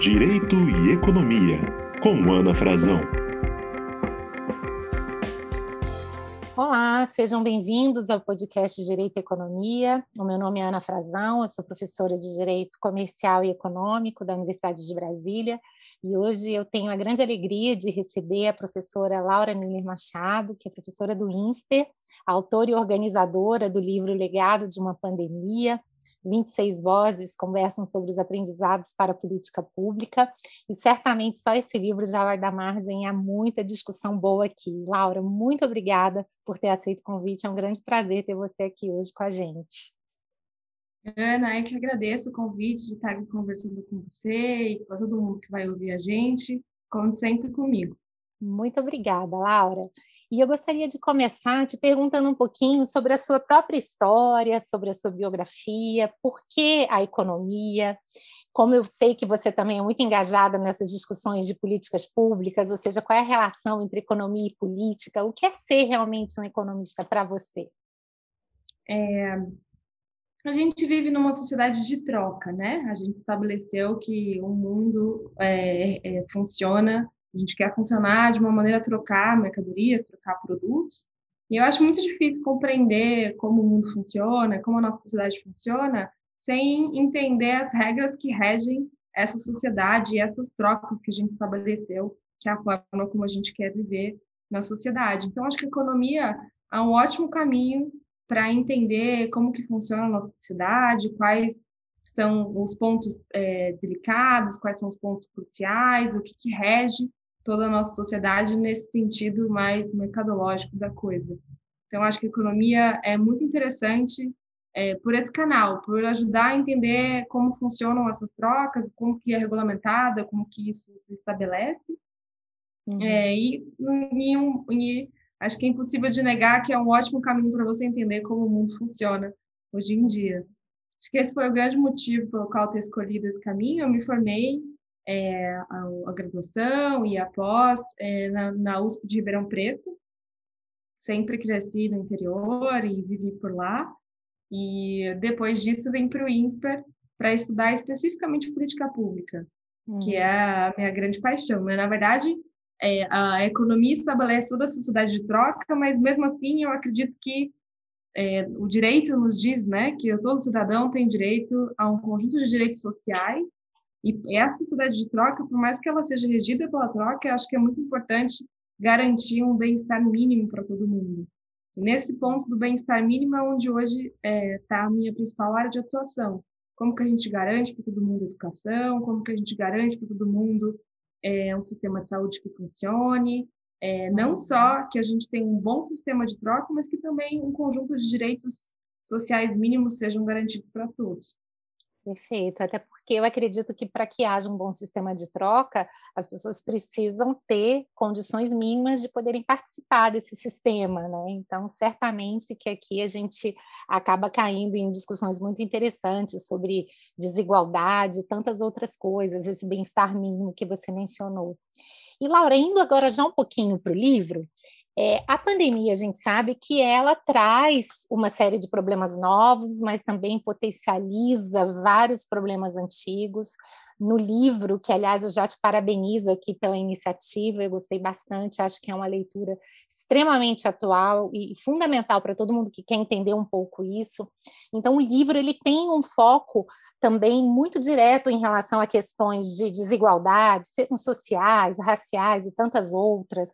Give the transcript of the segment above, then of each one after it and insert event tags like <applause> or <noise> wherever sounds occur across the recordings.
Direito e Economia, com Ana Frazão. Olá, sejam bem-vindos ao podcast Direito e Economia. O meu nome é Ana Frazão, eu sou professora de Direito Comercial e Econômico da Universidade de Brasília e hoje eu tenho a grande alegria de receber a professora Laura Miller Machado, que é professora do INSPER, autora e organizadora do livro Legado de uma Pandemia, 26 vozes conversam sobre os aprendizados para a política pública, e certamente só esse livro já vai dar margem a muita discussão boa aqui. Laura, muito obrigada por ter aceito o convite, é um grande prazer ter você aqui hoje com a gente. Ana, eu que agradeço o convite de estar aqui conversando com você e com todo mundo que vai ouvir a gente, como sempre comigo. Muito obrigada, Laura. E eu gostaria de começar te perguntando um pouquinho sobre a sua própria história, sobre a sua biografia, por que a economia. Como eu sei que você também é muito engajada nessas discussões de políticas públicas, ou seja, qual é a relação entre economia e política? O que é ser realmente um economista para você? É, a gente vive numa sociedade de troca, né? A gente estabeleceu que o mundo é, é, funciona a gente quer funcionar de uma maneira trocar mercadorias, trocar produtos. E eu acho muito difícil compreender como o mundo funciona, como a nossa sociedade funciona, sem entender as regras que regem essa sociedade e essas trocas que a gente estabeleceu, que é a forma como a gente quer viver na sociedade. Então, acho que a economia é um ótimo caminho para entender como que funciona a nossa sociedade, quais são os pontos é, delicados, quais são os pontos cruciais, o que, que rege toda a nossa sociedade nesse sentido mais mercadológico da coisa. Então, acho que a economia é muito interessante é, por esse canal, por ajudar a entender como funcionam essas trocas, como que é regulamentada, como que isso se estabelece. Uhum. É, e, e, um, e acho que é impossível de negar que é um ótimo caminho para você entender como o mundo funciona hoje em dia. Acho que esse foi o grande motivo pelo qual eu ter escolhido esse caminho. Eu me formei é, a, a, graduação e a pós é, na, na USP de Ribeirão Preto. Sempre cresci no interior e vivi por lá. E depois disso vim para o INSPER para estudar especificamente política pública, que é a minha grande paixão. Mas, na verdade, é, a economia estabelece toda a sociedade de troca, mas mesmo assim eu acredito que é, o direito nos diz né, que todo cidadão tem direito a um conjunto de direitos sociais e essa sociedade de troca, por mais que ela seja regida pela troca, acho que é muito importante garantir um bem-estar mínimo para todo mundo. E nesse ponto do bem-estar mínimo é onde hoje está é, tá a minha principal área de atuação. Como que a gente garante para todo mundo educação, como que a gente garante para todo mundo é, um sistema de saúde que funcione, é, não só que a gente tenha um bom sistema de troca, mas que também um conjunto de direitos sociais mínimos sejam garantidos para todos. Perfeito, até porque eu acredito que para que haja um bom sistema de troca, as pessoas precisam ter condições mínimas de poderem participar desse sistema, né? Então, certamente que aqui a gente acaba caindo em discussões muito interessantes sobre desigualdade tantas outras coisas, esse bem-estar mínimo que você mencionou. E, Laura, indo agora já um pouquinho para o livro, é, a pandemia, a gente sabe que ela traz uma série de problemas novos, mas também potencializa vários problemas antigos. No livro, que aliás eu já te parabenizo aqui pela iniciativa, eu gostei bastante, acho que é uma leitura extremamente atual e fundamental para todo mundo que quer entender um pouco isso. Então, o livro ele tem um foco também muito direto em relação a questões de desigualdade, sejam sociais, raciais e tantas outras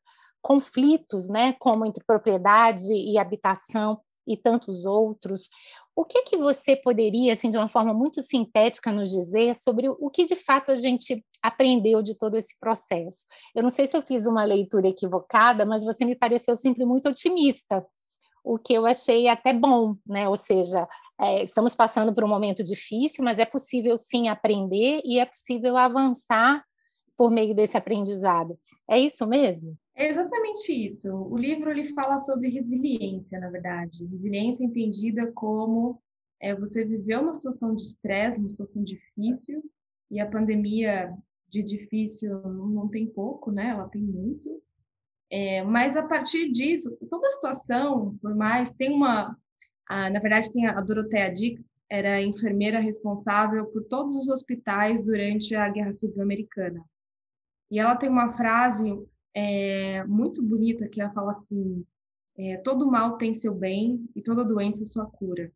conflitos, né, como entre propriedade e habitação e tantos outros. O que que você poderia, assim, de uma forma muito sintética, nos dizer sobre o que de fato a gente aprendeu de todo esse processo? Eu não sei se eu fiz uma leitura equivocada, mas você me pareceu sempre muito otimista, o que eu achei até bom, né? Ou seja, é, estamos passando por um momento difícil, mas é possível sim aprender e é possível avançar por meio desse aprendizado. É isso mesmo? É exatamente isso. O livro ele fala sobre resiliência, na verdade. Resiliência entendida como é, você viveu uma situação de estresse, uma situação difícil, e a pandemia de difícil não tem pouco, né? Ela tem muito. É, mas a partir disso, toda a situação, por mais, tem uma. A, na verdade, tem a Dorothea Dix, era a enfermeira responsável por todos os hospitais durante a Guerra Civil Americana. E ela tem uma frase é, muito bonita que ela fala assim: é, todo mal tem seu bem e toda doença sua cura.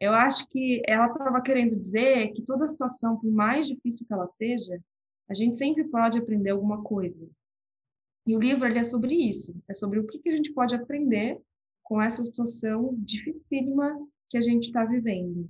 Eu acho que ela estava querendo dizer que toda situação, por mais difícil que ela seja, a gente sempre pode aprender alguma coisa. E o livro é sobre isso, é sobre o que, que a gente pode aprender com essa situação dificílima que a gente está vivendo.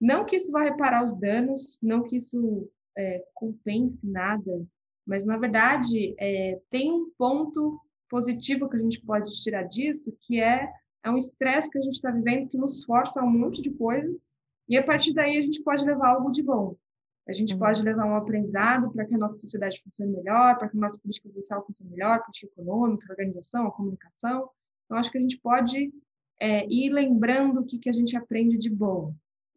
Não que isso vá reparar os danos, não que isso é, compense nada, mas na verdade é, tem um ponto positivo que a gente pode tirar disso, que é, é um estresse que a gente está vivendo que nos força a um monte de coisas, e a partir daí a gente pode levar algo de bom. A gente uhum. pode levar um aprendizado para que a nossa sociedade funcione melhor, para que a nossa política social funcione melhor, política econômica, a organização, a comunicação. Então, acho que a gente pode é, ir lembrando o que, que a gente aprende de bom,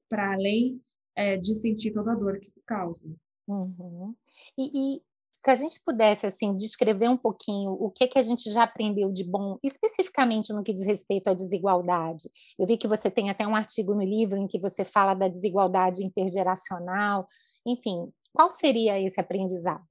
para além é, de sentir toda a dor que isso causa. Uhum. E, e, se a gente pudesse assim descrever um pouquinho o que que a gente já aprendeu de bom, especificamente no que diz respeito à desigualdade. Eu vi que você tem até um artigo no livro em que você fala da desigualdade intergeracional. Enfim, qual seria esse aprendizado?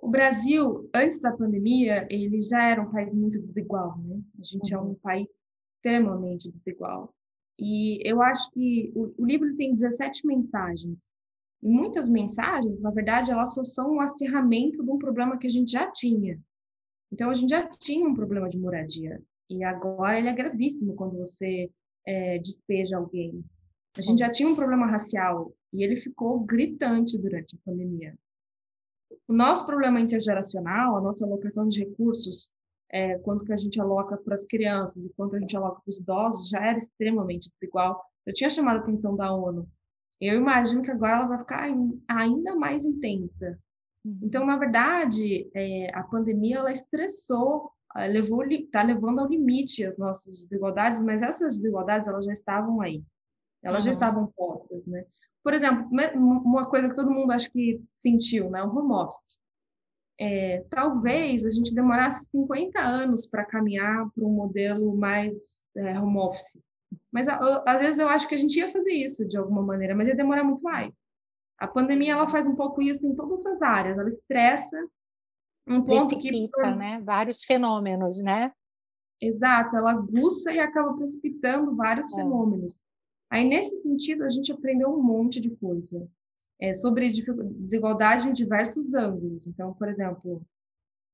O Brasil, antes da pandemia, ele já era um país muito desigual, né? A gente uhum. é um uhum. país extremamente desigual. E eu acho que o, o livro tem 17 mensagens. E muitas mensagens, na verdade, elas só são um acirramento de um problema que a gente já tinha. Então, a gente já tinha um problema de moradia. E agora ele é gravíssimo quando você é, despeja alguém. A gente já tinha um problema racial e ele ficou gritante durante a pandemia. O nosso problema intergeracional, a nossa alocação de recursos, é, quanto que a gente aloca para as crianças e quanto a gente aloca para os idosos, já era extremamente desigual. Eu tinha chamado a atenção da ONU. Eu imagino que agora ela vai ficar ainda mais intensa. Uhum. Então, na verdade, é, a pandemia ela estressou, levou, está levando ao limite as nossas desigualdades, mas essas desigualdades elas já estavam aí, elas uhum. já estavam postas, né? Por exemplo, uma coisa que todo mundo acho que sentiu, né? O home office. É, talvez a gente demorasse 50 anos para caminhar para um modelo mais é, home office. Mas às vezes eu acho que a gente ia fazer isso de alguma maneira, mas ia demorar muito mais. A pandemia ela faz um pouco isso em todas as áreas. Ela estressa um ponto que né? Vários fenômenos, né? Exato, ela aguça e acaba precipitando vários é. fenômenos. Aí, nesse sentido, a gente aprendeu um monte de coisa é, sobre desigualdade em diversos ângulos. Então, por exemplo,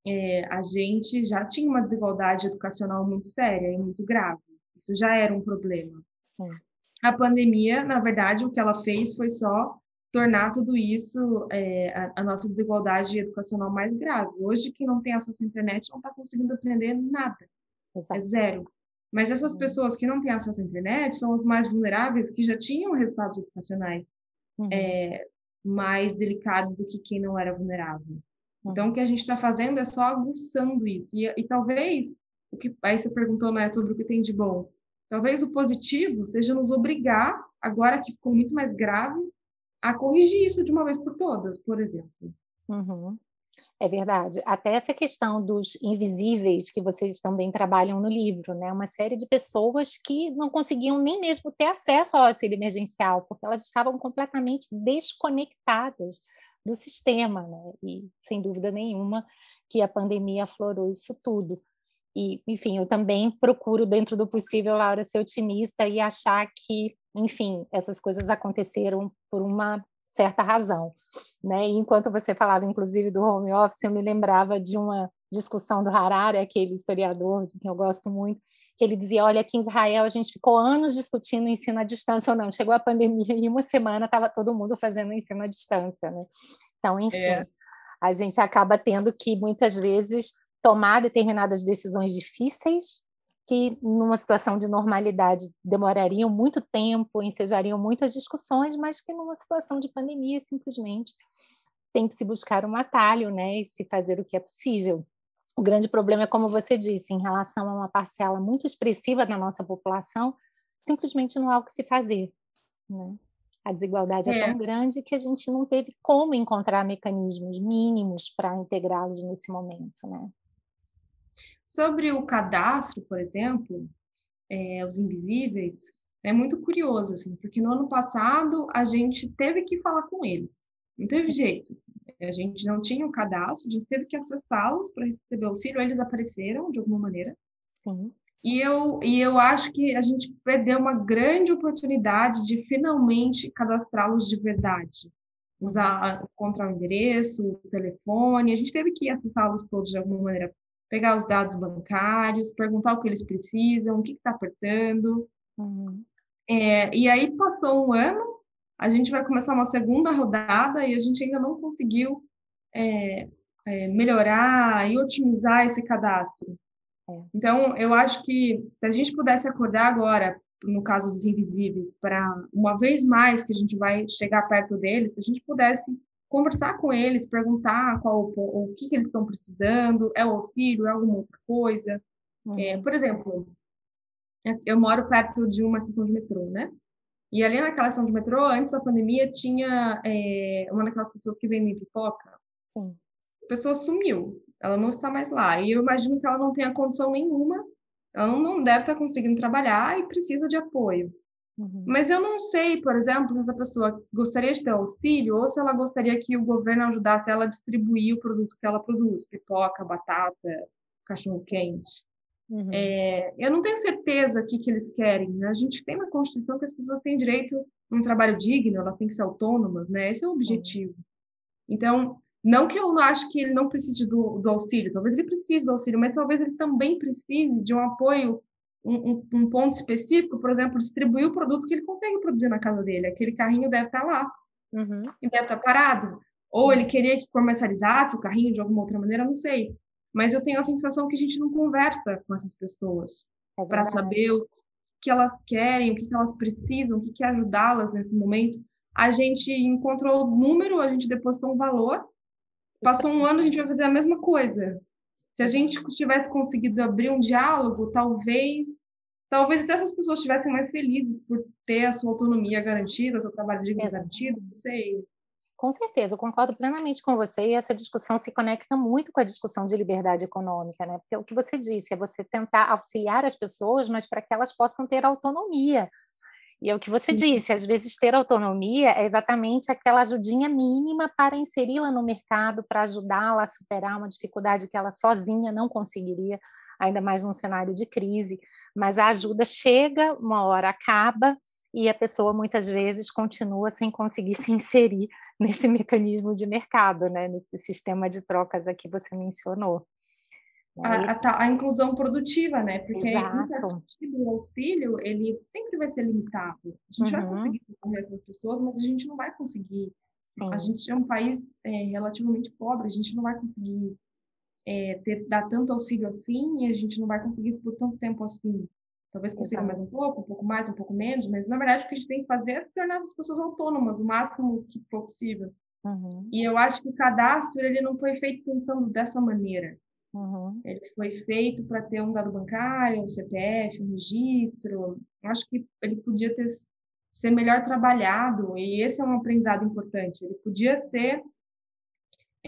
é, a gente já tinha uma desigualdade educacional muito séria e muito grave. Isso já era um problema. Sim. A pandemia, na verdade, o que ela fez foi só tornar tudo isso, é, a, a, nossa desigualdade educacional mais grave. Hoje, quem não tem acesso à internet não está conseguindo aprender nada. É Exato. É zero. Mas essas uhum. pessoas que não têm acesso à internet são os mais vulneráveis, que já tinham resultados educacionais uhum. é, mais delicados do que quem não era vulnerável. Uhum. Então, o que a gente está fazendo é só aguçando isso. E, e, talvez, o que aí você perguntou né, sobre o que tem de bom, talvez o positivo seja nos obrigar, agora que ficou muito mais grave, a corrigir isso de uma vez por todas, por exemplo. Uhum. É verdade. Até essa questão dos invisíveis que vocês também trabalham no livro, né? Uma série de pessoas que não conseguiam nem mesmo ter acesso ao auxílio emergencial, porque elas estavam completamente desconectadas do sistema, né? E sem dúvida nenhuma que a pandemia aflorou isso tudo. E, enfim, eu também procuro, dentro do possível, Laura, ser otimista e achar que, enfim, essas coisas aconteceram por uma certa razão. Né? E enquanto você falava, inclusive, do home office, eu me lembrava de uma discussão do Harari, aquele historiador de quem eu gosto muito, que ele dizia, olha, aqui em Israel a gente ficou anos discutindo o ensino à distância ou não, chegou a pandemia e uma semana estava todo mundo fazendo ensino à distância, né? Então, enfim, é. a gente acaba tendo que, muitas vezes, tomar determinadas decisões difíceis que numa situação de normalidade demorariam muito tempo, ensejariam muitas discussões, mas que numa situação de pandemia simplesmente tem que se buscar um atalho, né, e se fazer o que é possível. O grande problema é como você disse, em relação a uma parcela muito expressiva da nossa população, simplesmente não há o que se fazer, né? A desigualdade é. é tão grande que a gente não teve como encontrar mecanismos mínimos para integrá-los nesse momento, né? Sobre o cadastro, por exemplo, é, os invisíveis, é muito curioso, assim, porque no ano passado a gente teve que falar com eles. Não teve jeito. Assim. A gente não tinha o um cadastro, a gente teve que acessá-los para receber auxílio, eles apareceram de alguma maneira. Sim. E eu, e eu acho que a gente perdeu uma grande oportunidade de finalmente cadastrá-los de verdade. Usar, encontrar o endereço, o telefone, a gente teve que acessá-los todos de alguma maneira. Pegar os dados bancários, perguntar o que eles precisam, o que está apertando. Uhum. É, e aí passou um ano, a gente vai começar uma segunda rodada e a gente ainda não conseguiu é, é, melhorar e otimizar esse cadastro. É. Então, eu acho que se a gente pudesse acordar agora, no caso dos invisíveis, para uma vez mais que a gente vai chegar perto deles, se a gente pudesse conversar com eles, perguntar qual o, que, que eles estão precisando, é o auxílio, é alguma outra coisa. Uhum. É, por exemplo, eu moro perto de uma estação de metrô, né? E ali naquela estação de metrô, antes da pandemia, tinha é, uma daquelas pessoas que vendem pipoca. Sim. A pessoa sumiu ela não está mais lá. E eu imagino que ela não tenha condição nenhuma, ela não deve estar conseguindo trabalhar e precisa de apoio. Uhum. Mas eu não sei, por exemplo, se essa pessoa gostaria de ter auxílio ou se ela gostaria que o governo ajudasse ela a distribuir o produto que ela produz, pipoca, batata, cachorro-quente. Uhum. É, eu não tenho certeza o que, que eles querem. Né? A gente tem na Constituição que as pessoas têm direito a um trabalho digno, elas têm que ser autônomas, né? Esse é o objetivo. Uhum. Então, não que eu não acho que ele não precise do, do, auxílio, talvez ele precise do auxílio, mas talvez ele também precise de um apoio, um, um, um, ponto específico, por exemplo, distribuir o produto que ele consegue produzir na casa dele. Aquele carrinho deve estar lá uhum. e deve estar parado. Ou ele queria que comercializasse o carrinho de alguma outra maneira, não sei. Mas eu tenho a sensação que a gente não conversa com essas pessoas é para saber o que elas querem, o que elas precisam, o que, que ajudá-las nesse momento. A gente encontrou o número, a gente depositou um valor Passou um ano, a gente vai fazer a mesma coisa. Se a gente tivesse conseguido abrir um diálogo, talvez, talvez até essas pessoas estivessem mais felizes por ter a sua autonomia garantida, seu trabalho de vida garantido, não sei. Com certeza, eu concordo plenamente com você e essa discussão se conecta muito com a discussão de liberdade econômica, né? Porque o que você disse é você tentar auxiliar as pessoas, mas para que elas possam ter autonomia. E é o que você disse, às vezes ter autonomia é exatamente aquela ajudinha mínima para inseri-la no mercado, para ajudá-la a superar uma dificuldade que ela sozinha não conseguiria, ainda mais num cenário de crise. Mas a ajuda chega, uma hora acaba, e a pessoa muitas vezes continua sem conseguir se inserir <laughs> nesse mecanismo de mercado, né? nesse sistema de trocas aqui que você mencionou. A, a, a, inclusão produtiva, né? Porque em certo sentido, o auxílio ele sempre vai ser limitado. A gente uhum. vai conseguir socorrer essas pessoas, mas a gente não vai conseguir. Sim. A gente é um país é, relativamente pobre, a gente não vai conseguir é, ter, dar tanto auxílio assim e a gente não vai conseguir isso por tanto tempo assim. Talvez consiga mais um pouco, um pouco mais, um pouco menos, mas na verdade o que a gente tem que fazer é tornar as pessoas autônomas o máximo que for possível. Uhum. E eu acho que o cadastro ele não foi feito pensando dessa maneira. Uhum. Ele foi feito para ter um dado bancário, um CPF, um registro. Acho que ele podia ter, ser melhor trabalhado, e esse é um aprendizado importante. Ele podia ser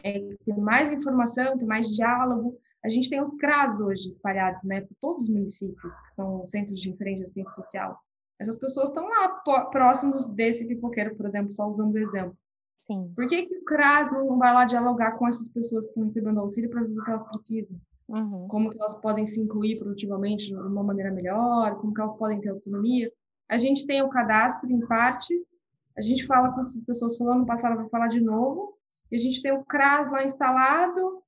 é, ter mais informação, ter mais diálogo. A gente tem os CRAS hoje espalhados né, por todos os municípios, que são centros de referência de assistência social. Essas pessoas estão lá próximos desse pipoqueiro, por exemplo, só usando o exemplo. Sim. Por que, que o CRAS não vai lá dialogar com essas pessoas que estão recebendo auxílio para ver o que elas precisam? Uhum. Como que elas podem se incluir produtivamente de uma maneira melhor, como que elas podem ter autonomia. A gente tem o cadastro em partes, a gente fala com essas pessoas falando, passado vai falar de novo, e a gente tem o CRAS lá instalado,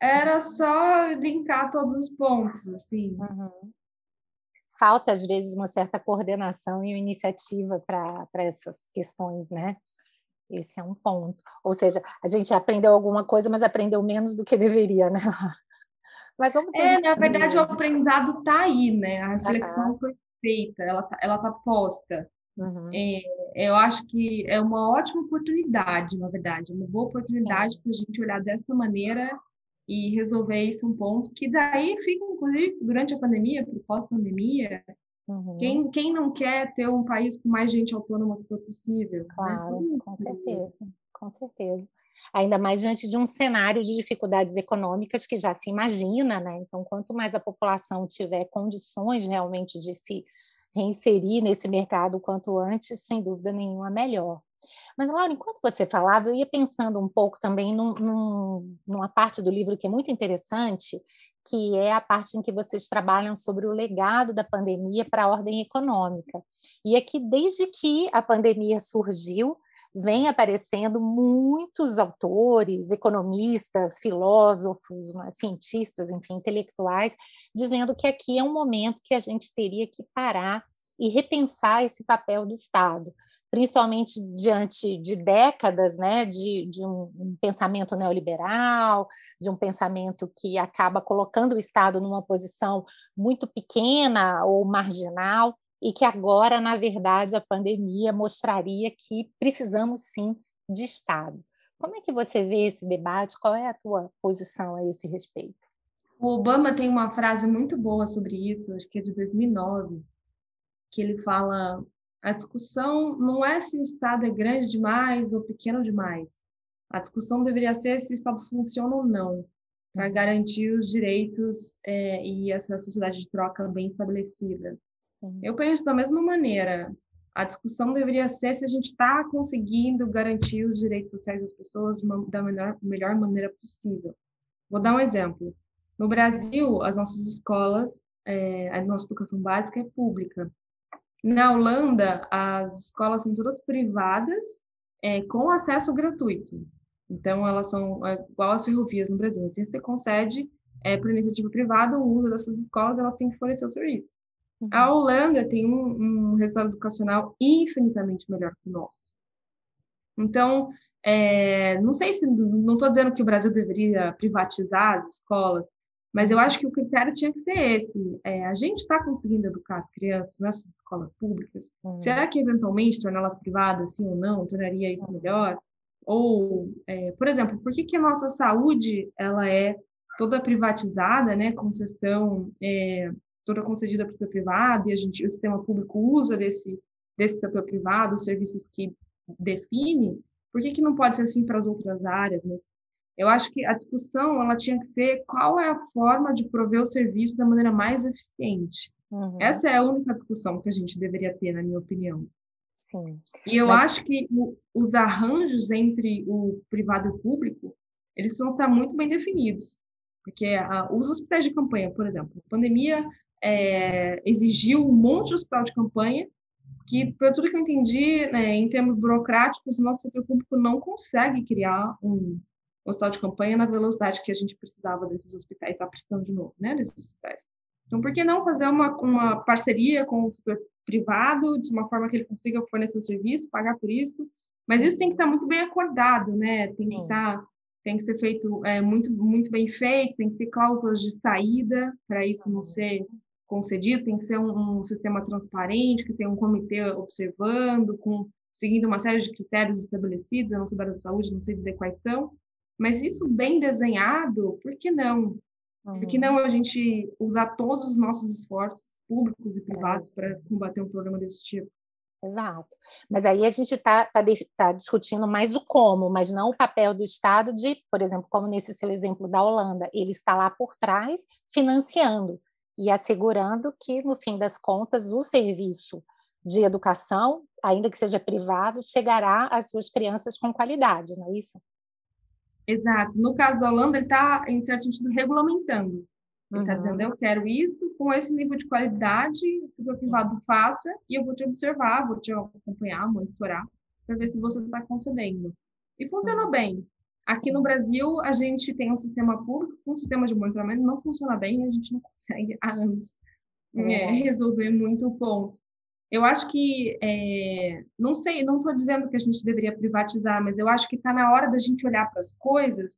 era só linkar todos os pontos, assim. Uhum. Falta, às vezes, uma certa coordenação e iniciativa para essas questões, né? Esse é um ponto. Ou seja, a gente aprendeu alguma coisa, mas aprendeu menos do que deveria, né? <laughs> Mas vamos é, na verdade, o aprendizado está aí, né? A reflexão uhum. foi feita, ela está ela tá posta. Uhum. É, eu acho que é uma ótima oportunidade, na verdade, uma boa oportunidade para a gente olhar dessa maneira e resolver isso um ponto que daí fica, inclusive, durante a pandemia, pós-pandemia, Uhum. Quem, quem não quer ter um país com mais gente autônoma que for possível? Né? Claro, né? com certeza, com certeza. Ainda mais diante de um cenário de dificuldades econômicas que já se imagina, né? Então, quanto mais a população tiver condições realmente de se reinserir nesse mercado quanto antes, sem dúvida nenhuma, melhor. Mas, Laura, enquanto você falava, eu ia pensando um pouco também num, num, numa parte do livro que é muito interessante, que é a parte em que vocês trabalham sobre o legado da pandemia para a ordem econômica. E é que, desde que a pandemia surgiu, vem aparecendo muitos autores, economistas, filósofos, né, cientistas, enfim, intelectuais, dizendo que aqui é um momento que a gente teria que parar e repensar esse papel do Estado principalmente diante de décadas né, de, de um, um, pensamento neoliberal, de um pensamento que acaba colocando o Estado numa posição muito pequena ou marginal, e que agora, na verdade, a pandemia mostraria que precisamos sim de Estado. Como é que você vê esse debate? Qual é a tua posição a esse respeito? O Obama tem uma frase muito boa sobre isso, acho que é de 2009, que ele fala a discussão não é se o Estado é grande demais ou pequeno demais. A discussão deveria ser se o Estado funciona ou não, para garantir os direitos é, e essa sociedade de troca bem estabelecida. Sim. Eu penso da mesma maneira. A discussão deveria ser se a gente está conseguindo garantir os direitos sociais das pessoas uma, da melhor, melhor maneira possível. Vou dar um exemplo. No Brasil, as nossas escolas, é, a nossa educação básica é pública. Na Holanda, as escolas são todas privadas, é, com acesso gratuito. Então, elas são é, igual às ferrovias no Brasil. Então, você concede, é, por iniciativa privada, o uso dessas escolas, elas têm que fornecer o serviço. Uhum. A Holanda tem um, um resultado educacional infinitamente melhor que o nosso. Então, é, não sei se, não estou dizendo que o Brasil deveria privatizar as escolas, mas eu acho que o critério tinha que ser esse. É, a gente está conseguindo educar as crianças nessas escolas públicas? Uhum. Será que, eventualmente, torná-las privadas, sim ou não, tornaria isso melhor? Ou, é, por exemplo, por que, que a nossa saúde ela é toda privatizada, né, concessão é, toda concedida para o setor privado, e a gente, o sistema público usa desse, desse setor privado, os serviços que define, por que, que não pode ser assim para as outras áreas, né? Eu acho que a discussão ela tinha que ser qual é a forma de prover o serviço da maneira mais eficiente. Uhum. Essa é a única discussão que a gente deveria ter, na minha opinião. Sim. E eu Mas... acho que o, os arranjos entre o privado e o público, eles precisam estar muito bem definidos. Porque a, os hospitais de campanha, por exemplo, a pandemia é, exigiu um monte de hospital de campanha que, pelo tudo que eu entendi, né, em termos burocráticos, o nosso setor público não consegue criar um, hospital de campanha na velocidade que a gente precisava desses hospitais, está precisando de novo, né, desses hospitais. Então, por que não fazer uma, uma parceria com o setor privado, de uma forma que ele consiga fornecer o serviço, pagar por isso? Mas isso tem que estar muito bem acordado, né? Tem que estar, tem que ser feito é, muito, muito bem feito, tem que ter cláusulas de saída para isso não ser concedido, tem que ser um, um, sistema transparente, que tem um comitê observando, com, seguindo uma série de critérios estabelecidos, eu não sou da área de saúde, não sei dizer quais são, mas isso bem desenhado, por que não? Uhum. Por que não a gente usar todos os nossos esforços públicos e privados é, para combater um problema desse tipo? Exato. Mas aí a gente está tá, tá discutindo mais o como, mas não o papel do Estado de, por exemplo, como nesse seu exemplo da Holanda, ele está lá por trás financiando e assegurando que, no fim das contas, o serviço de educação, ainda que seja privado, chegará às suas crianças com qualidade, não é isso? Exato. No caso da Holanda, ele está, em certo sentido, regulamentando. Ele está uhum. dizendo, eu quero isso, com esse nível de qualidade, se o privado faça, e eu vou te observar, vou te acompanhar, monitorar, para ver se você está concedendo. E funcionou bem. Aqui no Brasil, a gente tem um sistema público, um sistema de monitoramento não funciona bem, a gente não consegue há anos é, resolver muito o ponto. Eu acho que, é, não sei, não estou dizendo que a gente deveria privatizar, mas eu acho que está na hora da gente olhar para as coisas,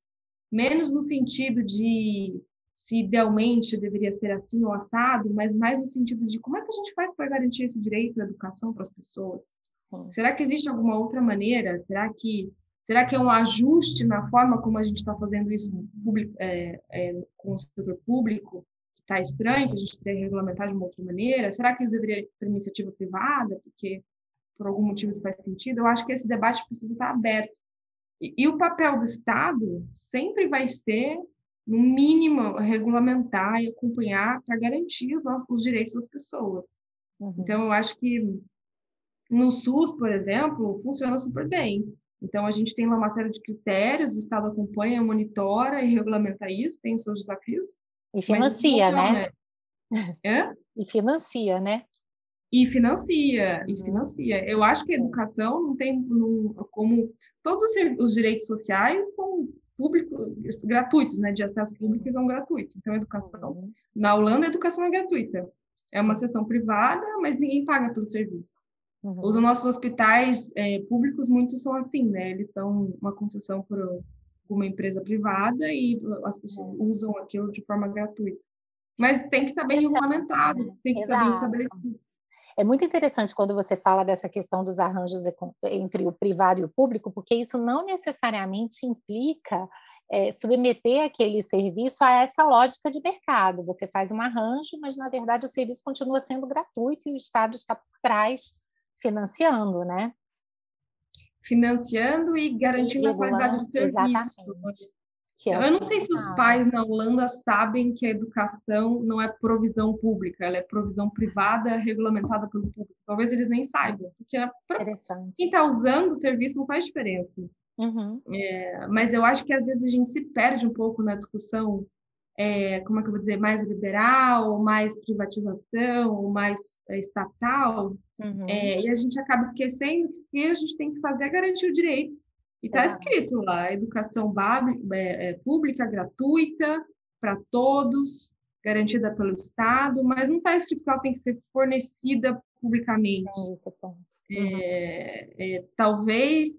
menos no sentido de se idealmente deveria ser assim ou assado, mas mais no sentido de como é que a gente faz para garantir esse direito à educação para as pessoas? Sim. Será que existe alguma outra maneira? Será que será que é um ajuste na forma como a gente está fazendo isso público, é, é, com o setor público? Está estranho, que a gente que regulamentar de uma outra maneira? Será que isso deveria ir para iniciativa privada, porque por algum motivo isso faz sentido? Eu acho que esse debate precisa estar aberto. E, e o papel do Estado sempre vai ser, no mínimo, regulamentar e acompanhar para garantir os, nossos, os direitos das pessoas. Uhum. Então, eu acho que no SUS, por exemplo, funciona super bem. Então, a gente tem lá uma série de critérios, o Estado acompanha, monitora e regulamenta isso, tem seus desafios. E financia, né? E financia, né? E financia, e uhum. financia. Eu acho que a educação não tem não, como todos os, os, direitos sociais são públicos, gratuitos, né? De acesso público são gratuitos. Então, a educação uhum. na Holanda a educação é gratuita. É uma sessão privada, mas ninguém paga pelo serviço. Uhum. Os nossos hospitais é, públicos, muitos são assim, né? Eles são uma concessão por uma empresa privada e as pessoas uhum. usam aquilo de forma gratuita. Mas tem que estar bem Exato. regulamentado, tem que estar bem estabelecido. É muito interessante quando você fala dessa questão dos arranjos entre o privado e o público, porque isso não necessariamente implica é, submeter aquele serviço a essa lógica de mercado. Você faz um arranjo, mas na verdade o serviço continua sendo gratuito e o Estado está por trás financiando, né? Financiando e garantindo e a qualidade do serviço. Exatamente. É eu não sei se os pais na Holanda sabem que a educação não é provisão pública, ela é provisão privada regulamentada pelo público. Talvez eles nem saibam, porque quem está usando o serviço não faz diferença. Uhum. É, mas eu acho que às vezes a gente se perde um pouco na discussão, é, como é que eu vou dizer, mais liberal, mais privatização, mais é, estatal, uhum. É, e a gente acaba esquecendo que a gente tem que fazer é garantir o direito e está escrito lá, educação é, é, pública, gratuita, para todos, garantida pelo Estado, mas não está escrito que ela tem que ser fornecida publicamente. É, uhum. é, talvez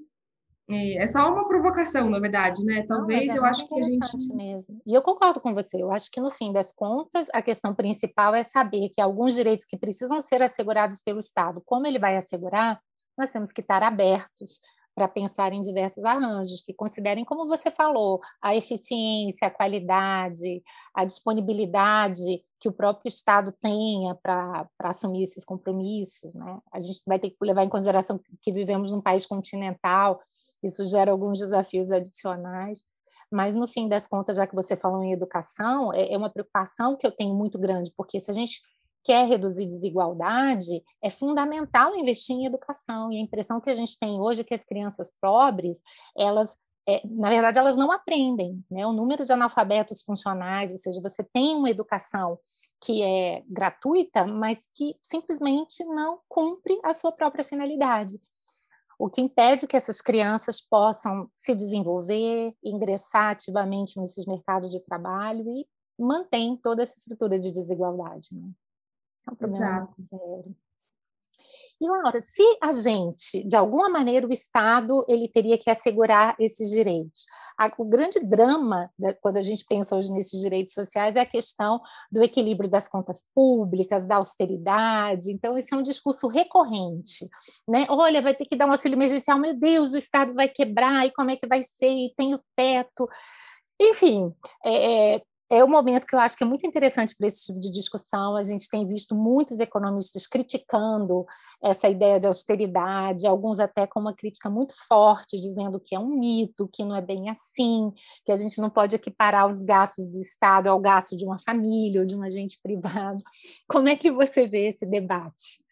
é, é, só uma provocação, na verdade, né? Talvez não, é eu acho que a gente. Mesmo. E eu concordo com você. Eu acho que, no fim das contas, a questão principal é saber que alguns direitos que precisam ser assegurados pelo Estado, como ele vai assegurar, nós temos que estar abertos para pensar em diversos arranjos que considerem, como você falou, a eficiência, a qualidade, a disponibilidade que o próprio Estado tenha para assumir esses compromissos. Né? A gente vai ter que levar em consideração que vivemos num país continental, isso gera alguns desafios adicionais. Mas, no fim das contas, já que você falou em educação, é, é uma preocupação que eu tenho muito grande, porque se a gente quer reduzir desigualdade, é fundamental investir em educação. E a impressão que a gente tem hoje é que as crianças pobres, elas é, na verdade, elas não aprendem. Né? O número de analfabetos funcionais, ou seja, você tem uma educação que é gratuita, mas que simplesmente não cumpre a sua própria finalidade. O que impede que essas crianças possam se desenvolver, ingressar ativamente nesses mercados de trabalho e mantém toda essa estrutura de desigualdade. Né? é um problema muito sério. E, Laura, se a gente, de alguma maneira, o Estado ele teria que assegurar esses direitos. O grande drama, quando a gente pensa hoje nesses direitos sociais, é a questão do equilíbrio das contas públicas, da austeridade. Então, esse é um discurso recorrente. Né? Olha, vai ter que dar um auxílio emergencial, meu Deus, o Estado vai quebrar, e como é que vai ser? E tem o teto. Enfim, é, é é um momento que eu acho que é muito interessante para esse tipo de discussão. A gente tem visto muitos economistas criticando essa ideia de austeridade, alguns até com uma crítica muito forte, dizendo que é um mito, que não é bem assim, que a gente não pode equiparar os gastos do Estado ao gasto de uma família ou de um agente <laughs> privado. Como é que você vê esse debate?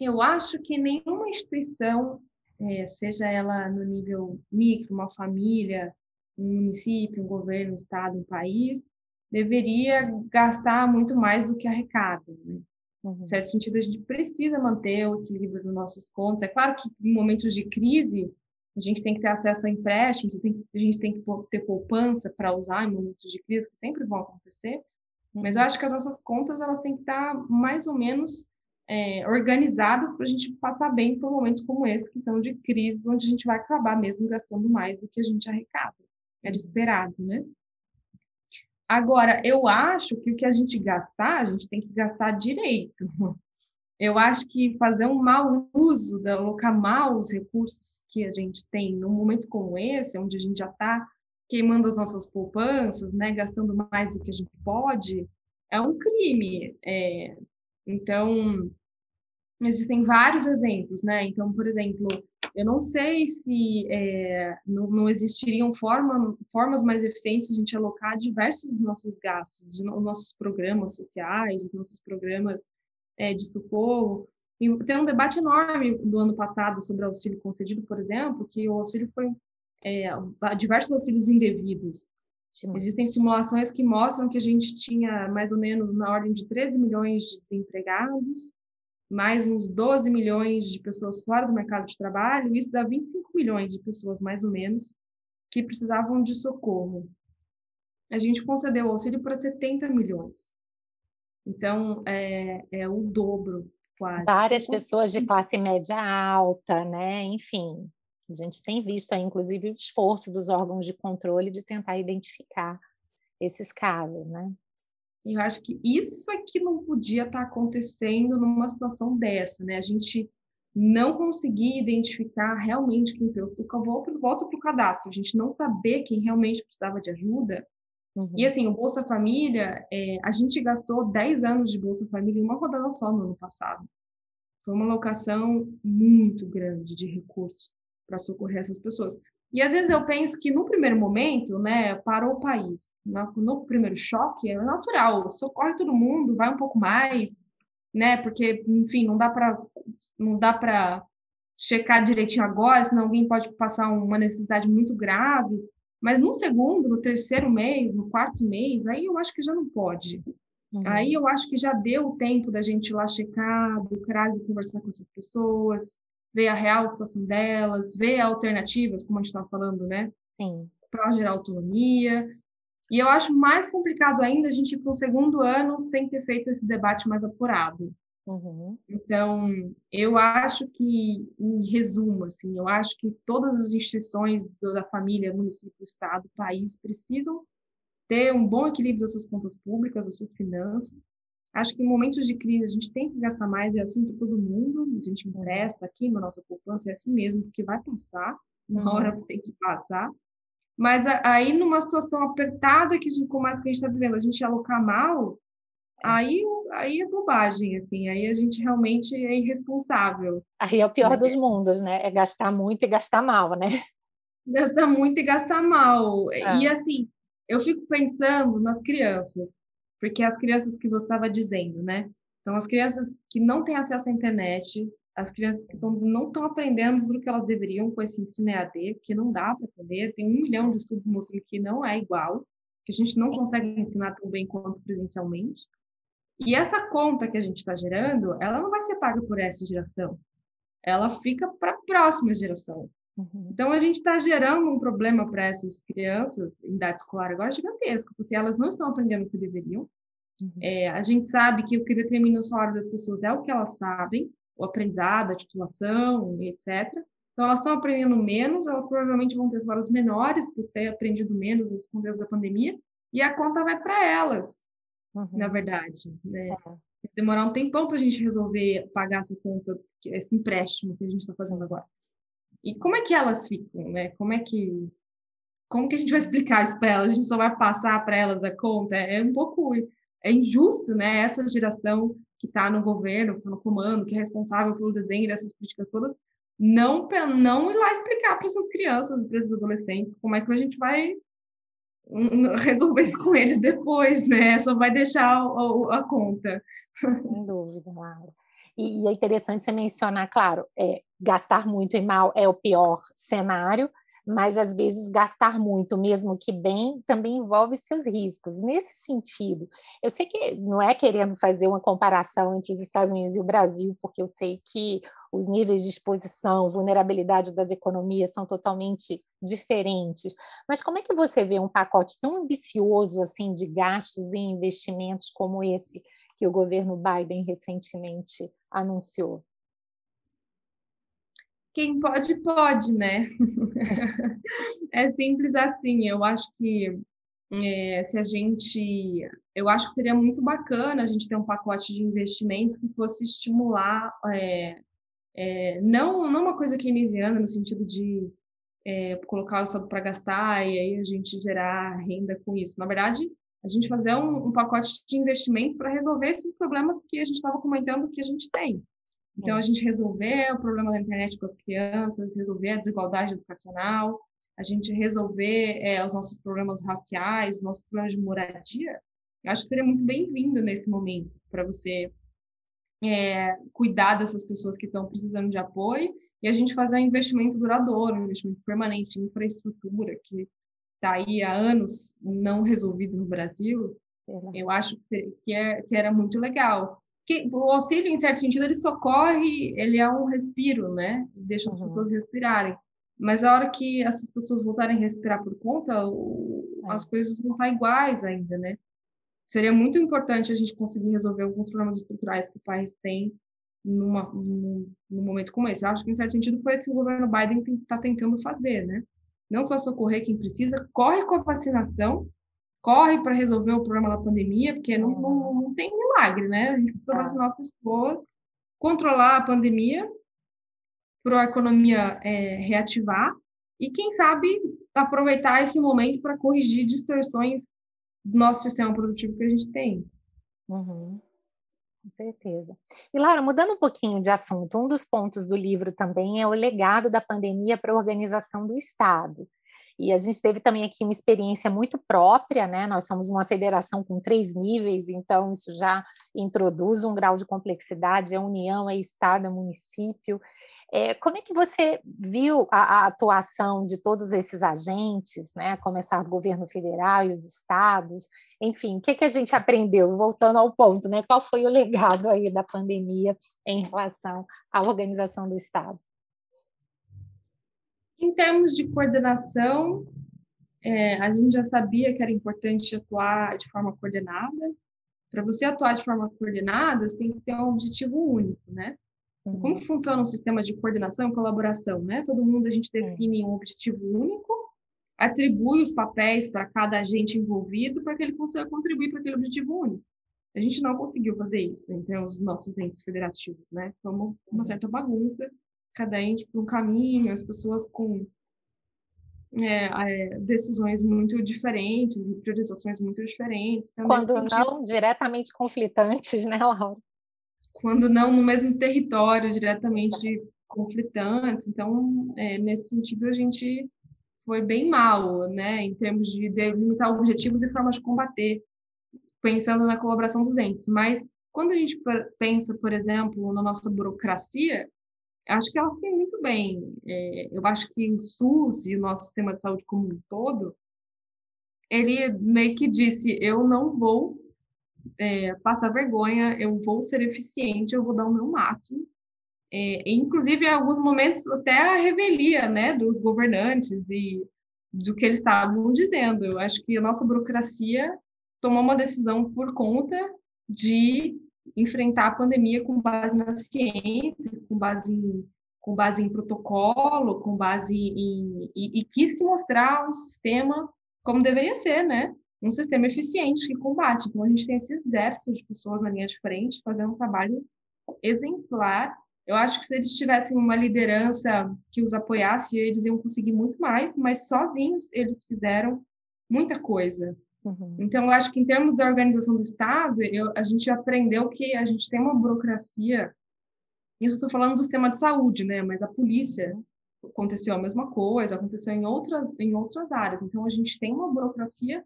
Eu acho que nenhuma instituição, eh, seja ela no nível micro, uma família, um município, um governo, um estado, um país, deveria gastar muito mais do que arrecada. Né? Uhum. Em certo sentido, a gente precisa manter o equilíbrio das nossas contas. É claro que em momentos de crise, a gente tem que ter acesso a empréstimos, a gente tem que ter poupança para usar em momentos de crise, que sempre vão acontecer. Uhum. Mas eu acho que as nossas contas elas têm que estar mais ou menos é, organizadas para a gente passar bem por momentos como esse, que são de crise, onde a gente vai acabar mesmo gastando mais do que a gente arrecada era esperado, né? Agora, eu acho que o que a gente gastar, a gente tem que gastar direito. Eu acho que fazer um mau uso, alocar mal os recursos que a gente tem num momento como esse, onde a gente já está queimando as nossas poupanças, né, gastando mais do que a gente pode, é um crime. É, então, existem vários exemplos, né? Então, por exemplo, eu não sei se é, não, não, existiriam forma, formas mais eficientes de a gente alocar diversos dos nossos gastos, de nossos programas sociais, os nossos programas é, de socorro. E tem um debate enorme do ano passado sobre o auxílio concedido, por exemplo, que o auxílio foi é, diversos auxílios indevidos. Existem simulações que mostram que a gente tinha mais ou menos na ordem de 13 milhões de desempregados, mais uns 12 milhões de pessoas fora do mercado de trabalho, isso dá 25 milhões de pessoas, mais ou menos, que precisavam de socorro. A gente concedeu auxílio para 70 milhões. Então, é, é o dobro, quase. Várias pessoas de classe média alta, né? Enfim, a gente tem visto aí, inclusive, o esforço dos órgãos de controle de tentar identificar esses casos, né? Eu acho que isso é que não podia estar acontecendo numa situação dessa, né? A gente não conseguir identificar realmente quem preocupa, volta, para o cadastro, a gente não saber quem realmente precisava de ajuda. Uhum. E assim, o Bolsa Família, é, a gente gastou 10 anos de Bolsa Família em uma rodada só no ano passado. Foi uma alocação muito grande de recursos para socorrer essas pessoas. E às vezes eu penso que no primeiro momento, né, parou o país. No, no primeiro choque é natural, socorre todo mundo, vai um pouco mais, né? Porque, enfim, não dá para não dá para checar direitinho agora, senão alguém pode passar uma necessidade muito grave. Mas no segundo, no terceiro mês, no quarto mês, aí eu acho que já não pode. Uhum. Aí eu acho que já deu o tempo da gente ir lá checar, do CRAS conversar com essas pessoas, ver a real situação delas, ver alternativas, como a gente estava falando, né? Para gerar autonomia. E eu acho mais complicado ainda a gente ir para o segundo ano sem ter feito esse debate mais apurado. Uhum. Então, eu acho que, em resumo, assim, eu acho que todas as instituições da família, município, estado, país precisam ter um bom equilíbrio das suas contas públicas, das suas finanças, Acho que em momentos de crise a gente tem que gastar mais, é para todo mundo, a gente empresta aqui na nossa poupança, é assim mesmo, porque vai passar, uma hora uhum. tem que passar. Mas aí, numa situação apertada, que a gente, como essa que a gente está vivendo, a gente alocar mal, aí, aí é bobagem, assim, aí a gente realmente é irresponsável. Aí é o pior né? dos mundos, né? É gastar muito e gastar mal, né? Gastar muito e gastar mal. É. E assim, eu fico pensando nas crianças porque as crianças que você estava dizendo, né? Então, as crianças que não têm acesso à internet, as crianças que não estão aprendendo o que elas deveriam com esse ensino EAD, porque não dá para aprender, tem um milhão de estudos mostrando que não é igual, que a gente não consegue ensinar tão bem quanto presencialmente. E essa conta que a gente está gerando, ela não vai ser paga por essa geração, ela fica para a próxima geração. Uhum. Então, a gente está gerando um problema para essas crianças em idade escolar agora gigantesco, porque elas não estão aprendendo o que deveriam. Uhum. É, a gente sabe que o que determina o salário das pessoas é o que elas sabem, o aprendizado, a titulação, etc. Então, elas estão aprendendo menos, elas provavelmente vão ter salários menores por ter aprendido menos nesse contexto da pandemia, e a conta vai para elas, uhum. na verdade. Né? É. Demorar um tempão para a gente resolver pagar essa conta, esse empréstimo que a gente está fazendo agora. E como é que elas ficam, né? Como é que como que a gente vai explicar isso para elas? A gente só vai passar para elas a conta? É um pouco é injusto, né? Essa geração que está no governo, que está no comando, que é responsável pelo desenho dessas políticas todas, não não ir lá explicar para essas crianças, para esses adolescentes, como é que a gente vai resolver isso com eles depois, né? Só vai deixar a, a conta. Sem dúvida, Laura. E, e é interessante você mencionar, claro, é, gastar muito e mal é o pior cenário, mas às vezes gastar muito, mesmo que bem, também envolve seus riscos. Nesse sentido, eu sei que não é querendo fazer uma comparação entre os Estados Unidos e o Brasil, porque eu sei que os níveis de exposição, vulnerabilidade das economias são totalmente diferentes. Mas como é que você vê um pacote tão ambicioso assim de gastos e investimentos como esse que o governo Biden recentemente anunciou? Quem pode, pode, né? <laughs> é simples assim. Eu acho que é, se a gente. Eu acho que seria muito bacana a gente ter um pacote de investimentos que fosse estimular. É, é, não, não uma coisa keynesiana, no sentido de é, colocar o Estado para gastar e aí a gente gerar renda com isso. Na verdade, a gente fazer um, um pacote de investimento para resolver esses problemas que a gente estava comentando que a gente tem. Então, a gente resolver o problema da internet com as crianças, resolver a desigualdade educacional, a gente resolver é, os nossos problemas raciais, os nossos problemas de moradia, acho que seria muito bem-vindo nesse momento para você é, cuidar dessas pessoas que estão precisando de apoio e a gente fazer um investimento duradouro, um investimento permanente em infraestrutura, que está aí há anos não resolvido no Brasil, eu acho que, é, que era muito legal. Que, o auxílio, em certo sentido, ele socorre, ele é um respiro, né? Deixa as uhum. pessoas respirarem. Mas a hora que essas pessoas voltarem a respirar por conta, o, é. as coisas vão estar iguais ainda, né? Seria muito importante a gente conseguir resolver alguns problemas estruturais que o país tem numa, num, num momento como esse. Eu acho que, em certo sentido, foi isso que o governo Biden está tentando fazer, né? Não só socorrer quem precisa, corre com a vacinação, corre para resolver o problema da pandemia, porque não, não, não tem milagre, né? A gente precisa é. vacinar as pessoas, controlar a pandemia, para a economia é, reativar, e quem sabe aproveitar esse momento para corrigir distorções do nosso sistema produtivo que a gente tem. Uhum. Com certeza. E Laura, mudando um pouquinho de assunto, um dos pontos do livro também é o legado da pandemia para a organização do Estado. E a gente teve também aqui uma experiência muito própria, né? Nós somos uma federação com três níveis, então isso já introduz um grau de complexidade, a União, é Estado, é município. É, como é que você viu a, a, atuação de todos esses agentes, né? Começar do governo federal e os estados, enfim, o que, que a gente aprendeu, voltando ao ponto, né? Qual foi o legado aí da pandemia em relação à organização do Estado? Em termos de coordenação, é, a gente já sabia que era importante atuar de forma coordenada. Para você atuar de forma coordenada, você tem que ter um objetivo único, né? Como que funciona um sistema de coordenação e colaboração, né? Todo mundo a gente define um objetivo único, atribui os papéis para cada agente envolvido para que ele consiga contribuir para aquele objetivo único. A gente não conseguiu fazer isso entre os nossos entes federativos, né? Foi uma, uma certa bagunça, cada ente por um caminho, as pessoas com é, é, decisões muito diferentes e priorizações muito diferentes. Então, Quando não sentido... diretamente conflitantes, <laughs> né, Laura? Quando não no mesmo território diretamente conflitantes. Então, é, nesse sentido, a gente foi bem mal, né, em termos de delimitar objetivos e formas de combater, pensando na colaboração dos entes. Mas quando a gente pensa, por exemplo, na nossa burocracia, acho que ela foi muito bem. É, eu acho que o SUS e o nosso sistema de saúde como um todo, ele meio que disse: eu não vou é, passar vergonha, eu vou ser eficiente, eu vou dar o meu máximo. É, inclusive, em alguns momentos, até a revelia né, dos governantes e do que eles estavam dizendo. Eu acho que a nossa burocracia tomou uma decisão por conta de enfrentar a pandemia com base na ciência, com base em, com base em protocolo, com base em. E, e quis se mostrar um sistema como deveria ser, né? Um sistema eficiente que combate. Então, a gente tem esse exército de pessoas na linha de frente fazendo um trabalho exemplar. Eu acho que se eles tivessem uma liderança que os apoiasse, eles iam conseguir muito mais, mas sozinhos eles fizeram muita coisa. Uhum. Então, eu acho que em termos da organização do Estado, eu, a gente aprendeu que a gente tem uma burocracia. Isso estou falando do sistema de saúde, né? Mas a polícia aconteceu a mesma coisa, aconteceu em outras em outras áreas. Então, a gente tem uma burocracia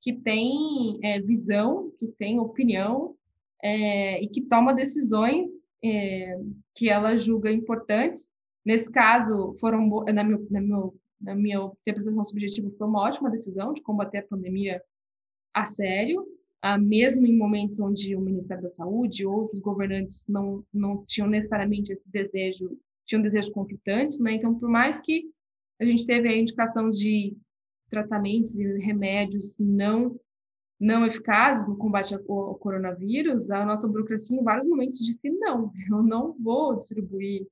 que tem é, visão, que tem opinião é, e que toma decisões é, que ela julga importantes. Nesse caso, foram na, meu, na, meu, na minha interpretação subjetiva, foi uma ótima decisão de combater a pandemia a sério, ah, mesmo em momentos onde o Ministério da Saúde e outros governantes não, não tinham necessariamente esse desejo, tinham desejos conflitantes, né? Então, por mais que a gente teve a indicação de tratamentos e remédios não não eficazes no combate ao coronavírus, a nossa burocracia em vários momentos disse não, <laughs> eu não vou distribuir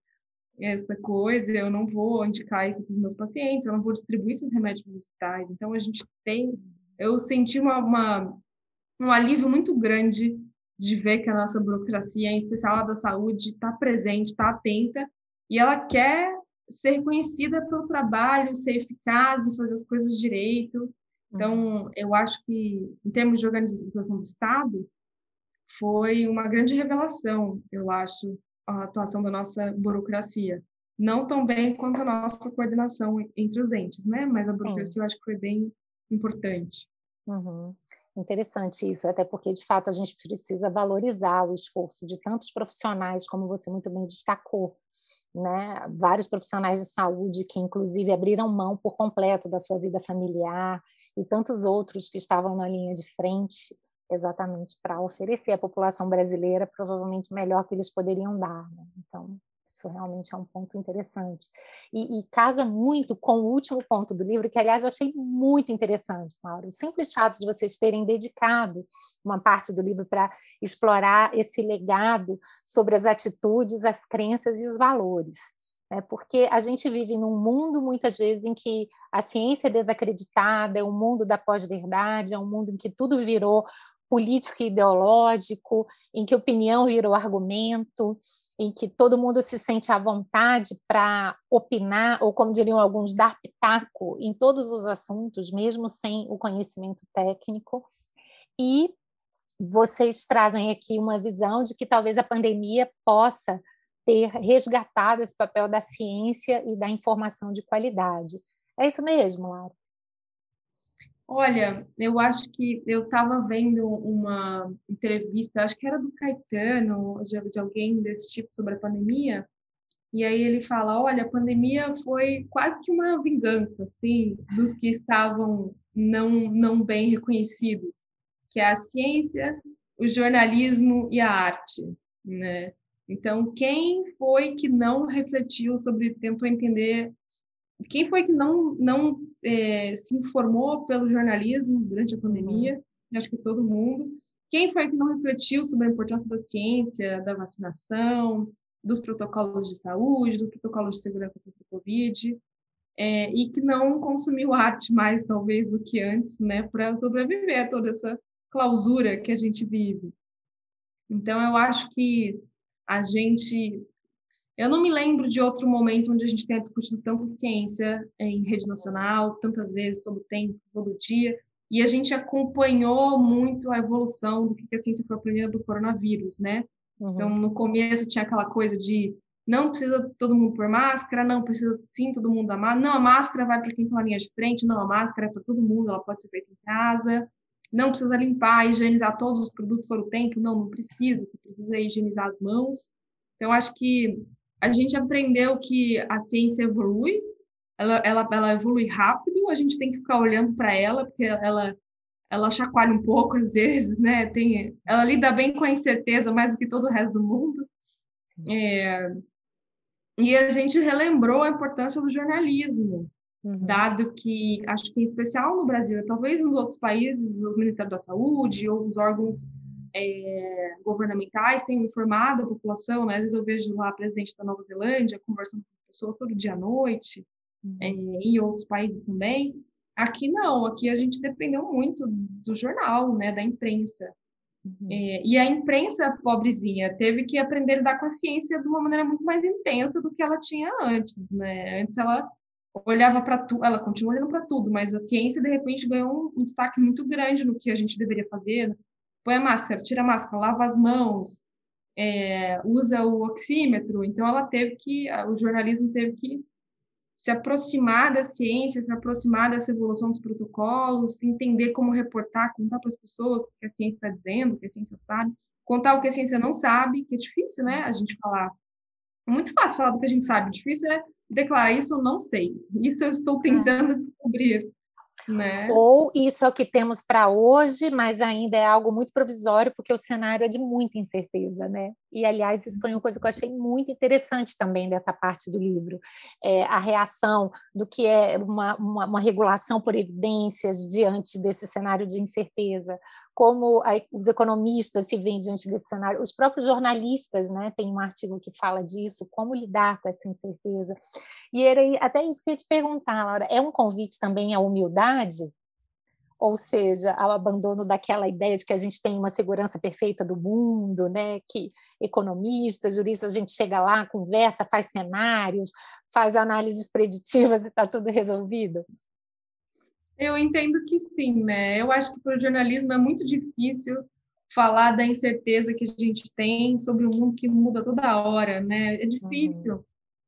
essa coisa, eu não vou indicar isso para os meus pacientes, eu não vou distribuir esses remédios nos hospitais. Então a gente tem, eu senti uma, uma um alívio muito grande de ver que a nossa burocracia, em especial a da saúde, está presente, está atenta e ela quer ser reconhecida pelo trabalho, ser eficaz e fazer as coisas direito. Então, eu acho que, em termos de organização do Estado, foi uma grande revelação, eu acho, a atuação da nossa burocracia. Não tão bem quanto a nossa coordenação entre os entes, né? Mas a burocracia Sim. eu acho que foi bem importante. Uhum. Interessante isso, até porque, de fato, a gente precisa valorizar o esforço de tantos profissionais, como você muito bem destacou, né? Vários profissionais de saúde que, inclusive, abriram mão por completo da sua vida familiar e tantos outros que estavam na linha de frente exatamente para oferecer à população brasileira provavelmente o melhor que eles poderiam dar. Né? Então, isso realmente é um ponto interessante. E, e, casa muito com o último ponto do livro, que, aliás, eu achei muito interessante, Laura. O simples fato de vocês terem dedicado uma parte do livro para explorar esse legado sobre as atitudes, as crenças e os valores. Né? Porque a gente vive num mundo, muitas vezes, em que a ciência é desacreditada, é um mundo da pós-verdade, é um mundo em que tudo virou político e ideológico, em que opinião virou argumento, em que todo mundo se sente à vontade para opinar, ou como diriam alguns, dar pitaco em todos os assuntos, mesmo sem o conhecimento técnico. E vocês trazem aqui uma visão de que talvez a pandemia possa ter resgatado esse papel da ciência e da informação de qualidade. É isso mesmo, Laura? Olha, eu acho que eu estava vendo uma entrevista, acho que era do Caetano, de, de alguém desse tipo sobre a pandemia, e aí ele fala, olha, a pandemia foi quase que uma vingança, assim, dos que estavam não, não bem reconhecidos, que é a ciência, o jornalismo e a arte, né? Então, quem foi que não refletiu sobre, tentou entender quem foi que não, não é, se informou pelo jornalismo durante a pandemia? Uhum. Acho que todo mundo. Quem foi que não refletiu sobre a importância da ciência, da vacinação, dos protocolos de saúde, dos protocolos de segurança contra o Covid? É, e que não consumiu arte mais, talvez, do que antes, né, para sobreviver a toda essa clausura que a gente vive. Então, eu acho que a gente eu não me lembro de outro momento onde a gente tenha discutido tanto ciência em rede nacional, tantas vezes, todo tempo, todo dia, e a gente acompanhou muito a evolução do que a ciência foi aprendendo do coronavírus, né? Uhum. Então, no começo tinha aquela coisa de não precisa todo mundo por máscara, não precisa sim todo mundo da máscara, não, a máscara vai para quem está na linha de frente, não, a máscara é para todo mundo, ela pode ser feita em casa, não precisa limpar, higienizar todos os produtos todo o tempo, não, não precisa, precisa higienizar as mãos. Então, acho que a gente aprendeu que a ciência evolui, ela, ela, ela evolui rápido, a gente tem que ficar olhando para ela, porque ela, ela chacoalha um pouco às vezes, né? Tem, ela lida bem com a incerteza mais do que todo o resto do mundo. É, e a gente relembrou a importância do jornalismo, uhum. dado que, acho que em especial no Brasil, talvez nos outros países, o Ministério da Saúde ou os órgãos é, governamentais têm informado a população, né? Às vezes eu vejo lá a presidente da Nova Zelândia conversando com as pessoas todo dia à noite, uhum. é, em outros países também. Aqui não, aqui a gente dependeu muito do jornal, né, da imprensa. Uhum. É, e a imprensa pobrezinha teve que aprender a lidar com a ciência de uma maneira muito mais intensa do que ela tinha antes, né? Antes ela olhava para tudo, ela continua olhando para tudo, mas a ciência de repente ganhou um, um destaque muito grande no que a gente deveria fazer, põe a máscara, tira a máscara, lava as mãos, é, usa o oxímetro. Então, ela teve que, o jornalismo teve que se aproximar da ciência, se aproximar dessa evolução dos protocolos, entender como reportar, contar para as pessoas o que a ciência está dizendo, o que a ciência sabe, contar o que a ciência não sabe, que é difícil, né, a gente falar. É muito fácil falar do que a gente sabe, difícil é declarar isso eu não sei, isso eu estou é. tentando descobrir. Né? Ou isso é o que temos para hoje, mas ainda é algo muito provisório, porque o cenário é de muita incerteza, né? E, aliás, isso foi uma coisa que eu achei muito interessante também dessa parte do livro, é, a reação do que é uma, uma, uma regulação por evidências diante desse cenário de incerteza, como a, os economistas se veem diante desse cenário, os próprios jornalistas, né? Tem um artigo que fala disso, como lidar com essa incerteza. E era até isso que eu ia te perguntar, Laura, é um convite também à humildade? Ou seja, ao abandono daquela ideia de que a gente tem uma segurança perfeita do mundo, né? que economistas, juristas, a gente chega lá, conversa, faz cenários, faz análises preditivas e está tudo resolvido? Eu entendo que sim, né? Eu acho que para o jornalismo é muito difícil falar da incerteza que a gente tem sobre um mundo que muda toda hora, né? É difícil, uhum.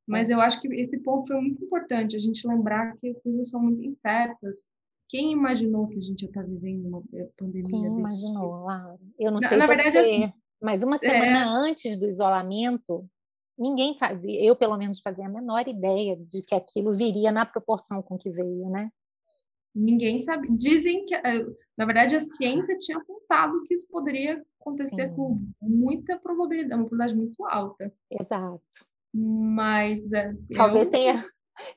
mas eu acho que esse ponto foi muito importante, a gente lembrar que as coisas são muito incertas quem imaginou que a gente ia estar vivendo uma eh, pandemia? Quem imaginou, tipo? Laura? Eu não sei na, você, verdade, mas uma semana é... antes do isolamento, ninguém fazia, eu pelo menos fazia a menor ideia de que aquilo viria na proporção com que veio, né? Ninguém sabe. Dizem que, eh, na verdade, a ciência tinha apontado que isso poderia acontecer Sim. com muita probabilidade, uma probabilidade muito alta. Exato. Mas é, talvez eu... tenha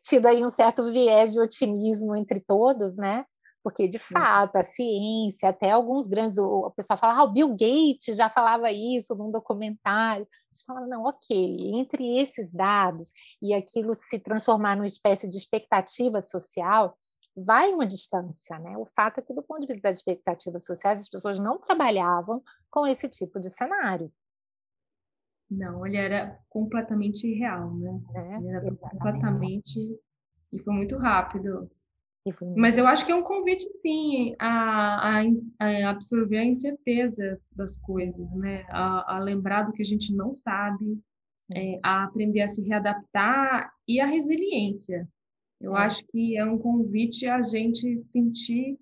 tido aí um certo viés de otimismo entre todos, né? Porque, de fato, a ciência, até alguns grandes, o, pessoal fala, ah, o Bill Gates já falava isso num documentário. Você fala, não, ok, entre esses dados e aquilo se transformar numa espécie de expectativa social, vai uma distância, né? O fato é que, do ponto de vista das expectativas sociais, as pessoas não trabalhavam com esse tipo de cenário. Não, ele era completamente irreal, né? É, ele era completamente. E foi muito rápido. Muito... Mas eu acho que é um convite, sim, a, a, a, absorver a incerteza das coisas, né? A, a lembrar do que a gente não sabe, é, a aprender a se readaptar e a resiliência. Eu é. acho que é um convite a gente sentir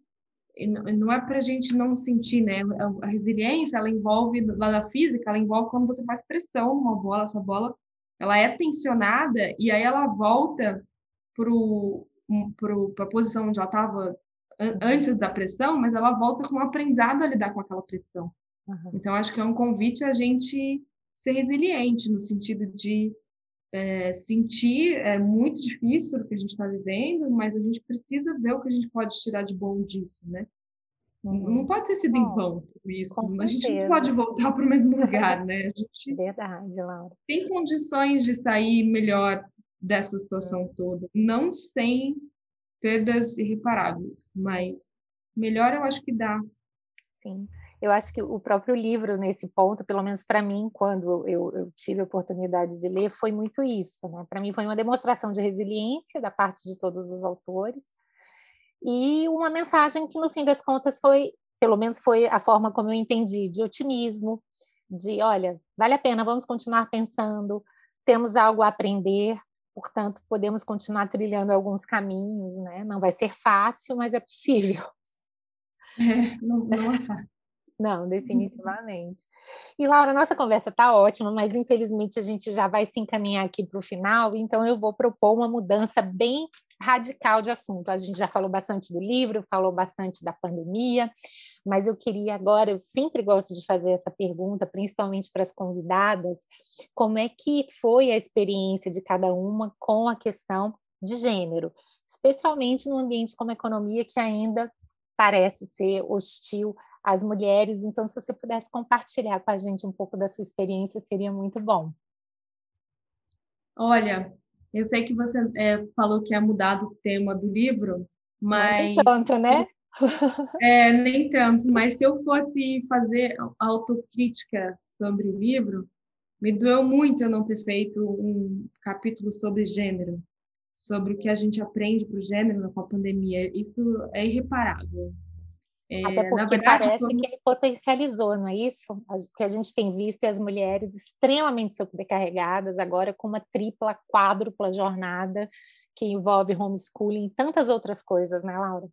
não é para a gente não sentir, né? A resiliência, ela envolve, lá da física, ela envolve quando você faz pressão numa bola, essa bola, ela é tensionada e aí ela volta para a posição onde ela estava antes da pressão, mas ela volta com um aprendizado a lidar com aquela pressão. Uhum. Então, acho que é um convite a gente ser resiliente, no sentido de é, sentir é muito difícil o que a gente está vivendo, mas a gente precisa ver o que a gente pode tirar de bom disso, né? Uhum. Não pode ter sido em vão isso. A gente não pode voltar para o mesmo <laughs> lugar, né? A gente Verdade, Laura. Tem condições de sair melhor dessa situação uhum. toda, não sem perdas irreparáveis, mas melhor eu acho que dá. Sim eu acho que o próprio livro, nesse ponto, pelo menos para mim, quando eu, eu, tive a oportunidade de ler, foi muito isso. Né? Para mim, foi uma demonstração de resiliência da parte de todos os autores e uma mensagem que, no fim das contas, foi, pelo menos foi a forma como eu entendi, de otimismo, de, olha, vale a pena, vamos continuar pensando, temos algo a aprender, portanto, podemos continuar trilhando alguns caminhos, né? Não vai ser fácil, mas é possível. <laughs> É, não, não é fácil. Não, uhum. definitivamente. E Laura, nossa conversa está ótima, mas infelizmente a gente já vai se encaminhar aqui para o final, então eu vou propor uma mudança bem radical de assunto. A gente já falou bastante do livro, falou bastante da pandemia, mas eu queria agora, eu sempre gosto de fazer essa pergunta, principalmente para as convidadas, como é que foi a experiência de cada uma com a questão de gênero, especialmente no ambiente como a economia que ainda parece ser hostil às mulheres. Então, se você pudesse compartilhar com a gente um pouco da sua experiência, seria muito bom. Olha, eu sei que você é, falou que ia mudar o tema do livro, mas. Nem tanto, né? É, nem tanto, mas se eu fosse fazer autocrítica sobre o livro, me doeu muito eu não ter feito um capítulo sobre gênero, sobre o que a gente aprende para o gênero com a pandemia. Isso é irreparável. É, Até porque verdade, parece como... que ele potencializou, não é isso? O que a gente tem visto é as mulheres extremamente sobrecarregadas, agora com uma tripla, quádrupla jornada que envolve homeschooling e tantas outras coisas, né, Laura?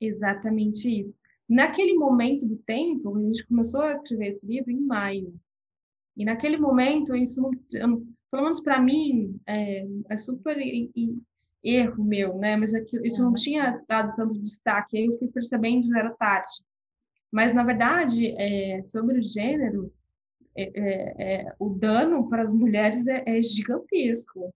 Exatamente isso. Naquele momento do tempo, a gente começou a escrever esse livro em maio. E naquele momento, isso não, pelo menos para mim, é, é super erro meu, né? Mas aquilo, isso não tinha dado tanto destaque, aí eu fui percebendo que era tarde. Mas, na verdade, é, sobre o gênero, é, é, é, o dano para as mulheres é, é, gigantesco,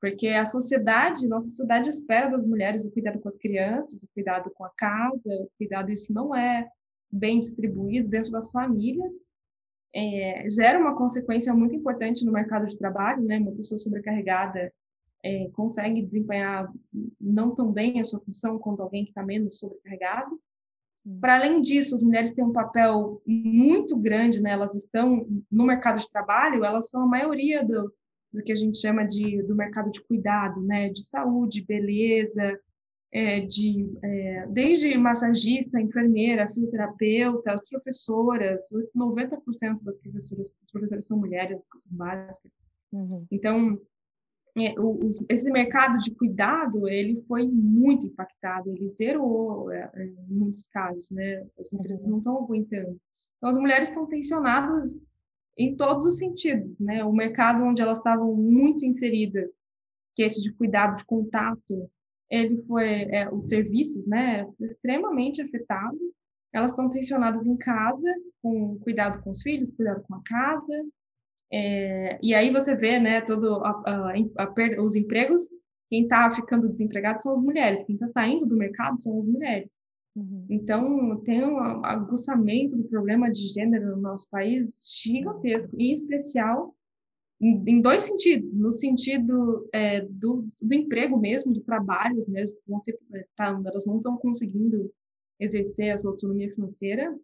porque a sociedade, nossa sociedade espera das mulheres o cuidado com as crianças, o cuidado com a casa, o cuidado, isso não é bem distribuído dentro das famílias, é, gera uma consequência muito importante no mercado de trabalho, né? Uma pessoa sobrecarregada é, consegue desempenhar não tão bem a sua função quanto alguém que está menos sobrecarregado. Para além disso, as mulheres têm um papel muito grande, né? Elas estão no mercado de trabalho, elas são a maioria do, do que a gente chama de do mercado de cuidado, né? De saúde, beleza, é, de é, desde massagista, enfermeira, fisioterapeuta, professoras, 90% das professoras, professoras são mulheres, são básicas. Uhum. Então, esse mercado de cuidado ele foi muito impactado, ele zerou é, é, em muitos casos, né? As empresas uhum. não estão aguentando. Então as mulheres estão tensionadas em todos os sentidos, né? O mercado onde elas estavam muito inseridas, que é esse de cuidado de contato, ele foi é, os serviços, né? Extremamente afetado. Elas estão tensionadas em casa, com cuidado com os filhos, cuidado com a casa, é, e aí você vê, né, todo a, a, a, os empregos, quem está ficando desempregado são as mulheres, quem está saindo do mercado são as mulheres. Uhum. Então, tem um aguçamento do problema de gênero no nosso país gigantesco, em especial em, em dois sentidos. No sentido é, do, do, emprego mesmo, do trabalho, as mulheres vão ter, tá, elas não estão conseguindo exercer a sua autonomia financeira,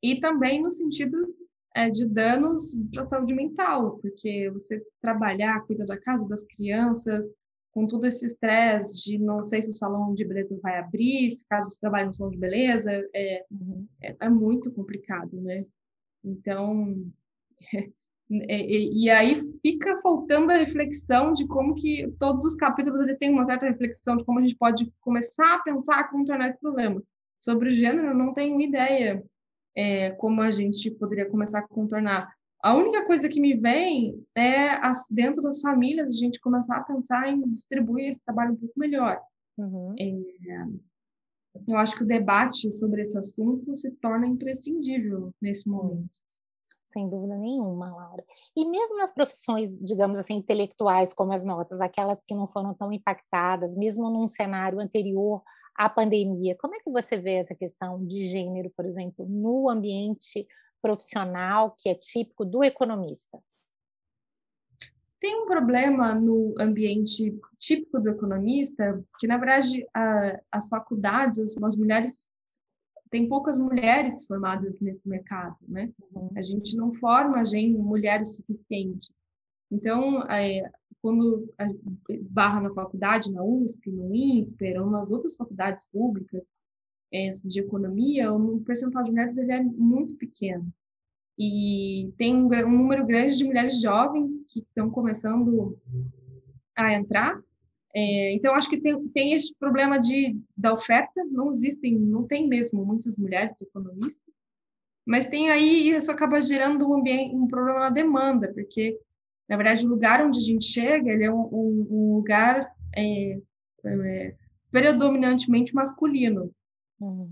e também no sentido é, de danos para a saúde mental, porque você trabalhar, cuidar da casa, das crianças, com todo esse estresse de não sei se o salão de beleza vai abrir, caso você trabalha no salão de beleza, é, é, é, muito complicado, né? Então, e, <laughs> e, aí fica faltando a reflexão de como que todos os capítulos eles têm uma certa reflexão de como a gente pode começar a pensar a contornar esse problema. Sobre o gênero, eu não tenho ideia é, como a gente poderia começar a contornar. A única coisa que me vem é, as, dentro das famílias, a gente começar a pensar em distribuir esse trabalho um pouco melhor. Uhum. É, eu acho que o debate sobre esse assunto se torna imprescindível nesse momento. Sem dúvida nenhuma, Laura. E mesmo nas profissões, digamos assim, intelectuais como as nossas, aquelas que não foram tão impactadas, mesmo num cenário anterior à pandemia. Como é que você vê essa questão de gênero, por exemplo, no ambiente profissional que é típico do economista? Tem um problema no ambiente típico do economista, que na verdade a, as faculdades, as, as mulheres tem poucas mulheres formadas nesse mercado, né? Uhum. A gente não forma gente, mulheres suficientes. Então, é, quando esbarra na faculdade, na USP, no INSPER, ou nas outras faculdades públicas é, de economia, o percentual de mulheres ele é muito pequeno. E tem um, um número grande de mulheres jovens que estão começando a entrar. É, então, acho que tem, tem esse problema de, da oferta, não existem, não tem mesmo muitas mulheres economistas, mas tem aí, isso acaba gerando um, ambiente, um problema na demanda, porque na verdade, o lugar onde a gente chega, ele é um, um, um lugar é, é, predominantemente masculino. Uhum.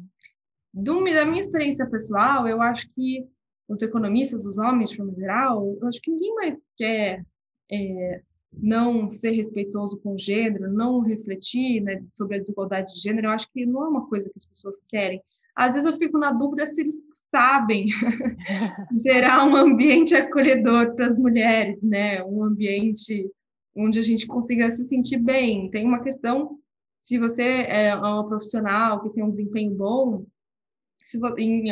Do, da minha experiência pessoal, eu acho que os economistas, os homens, de forma geral, eu acho que ninguém mais quer é, não ser respeitoso com o gênero, não refletir né, sobre a desigualdade de gênero. Eu acho que não é uma coisa que as pessoas querem às vezes eu fico na dúvida se eles sabem <laughs> gerar um ambiente acolhedor para as mulheres, né? Um ambiente onde a gente consiga se sentir bem. Tem uma questão, se você é uma profissional que tem um desempenho bom, se,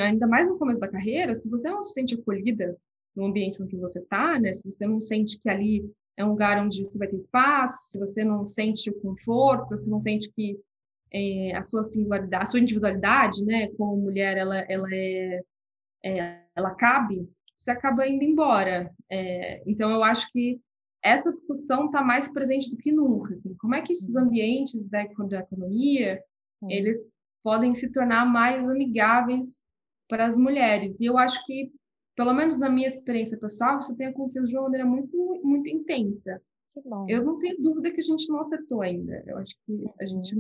ainda mais no começo da carreira, se você não se sente acolhida no ambiente onde você está, né? Se você não sente que ali é um lugar onde você vai ter espaço, se você não sente o conforto, se você não sente que é, a sua singularidade, a sua individualidade, né, como mulher, ela, ela é, é ela cabe, você acaba indo embora. É, então, eu acho que essa discussão está mais presente do que nunca. Assim, como é que esses ambientes da, da economia eles podem se tornar mais amigáveis para as mulheres? E eu acho que, pelo menos na minha experiência pessoal, isso tem acontecido de uma maneira muito, muito intensa. Eu não tenho dúvida que a gente não acertou ainda. Eu acho que a gente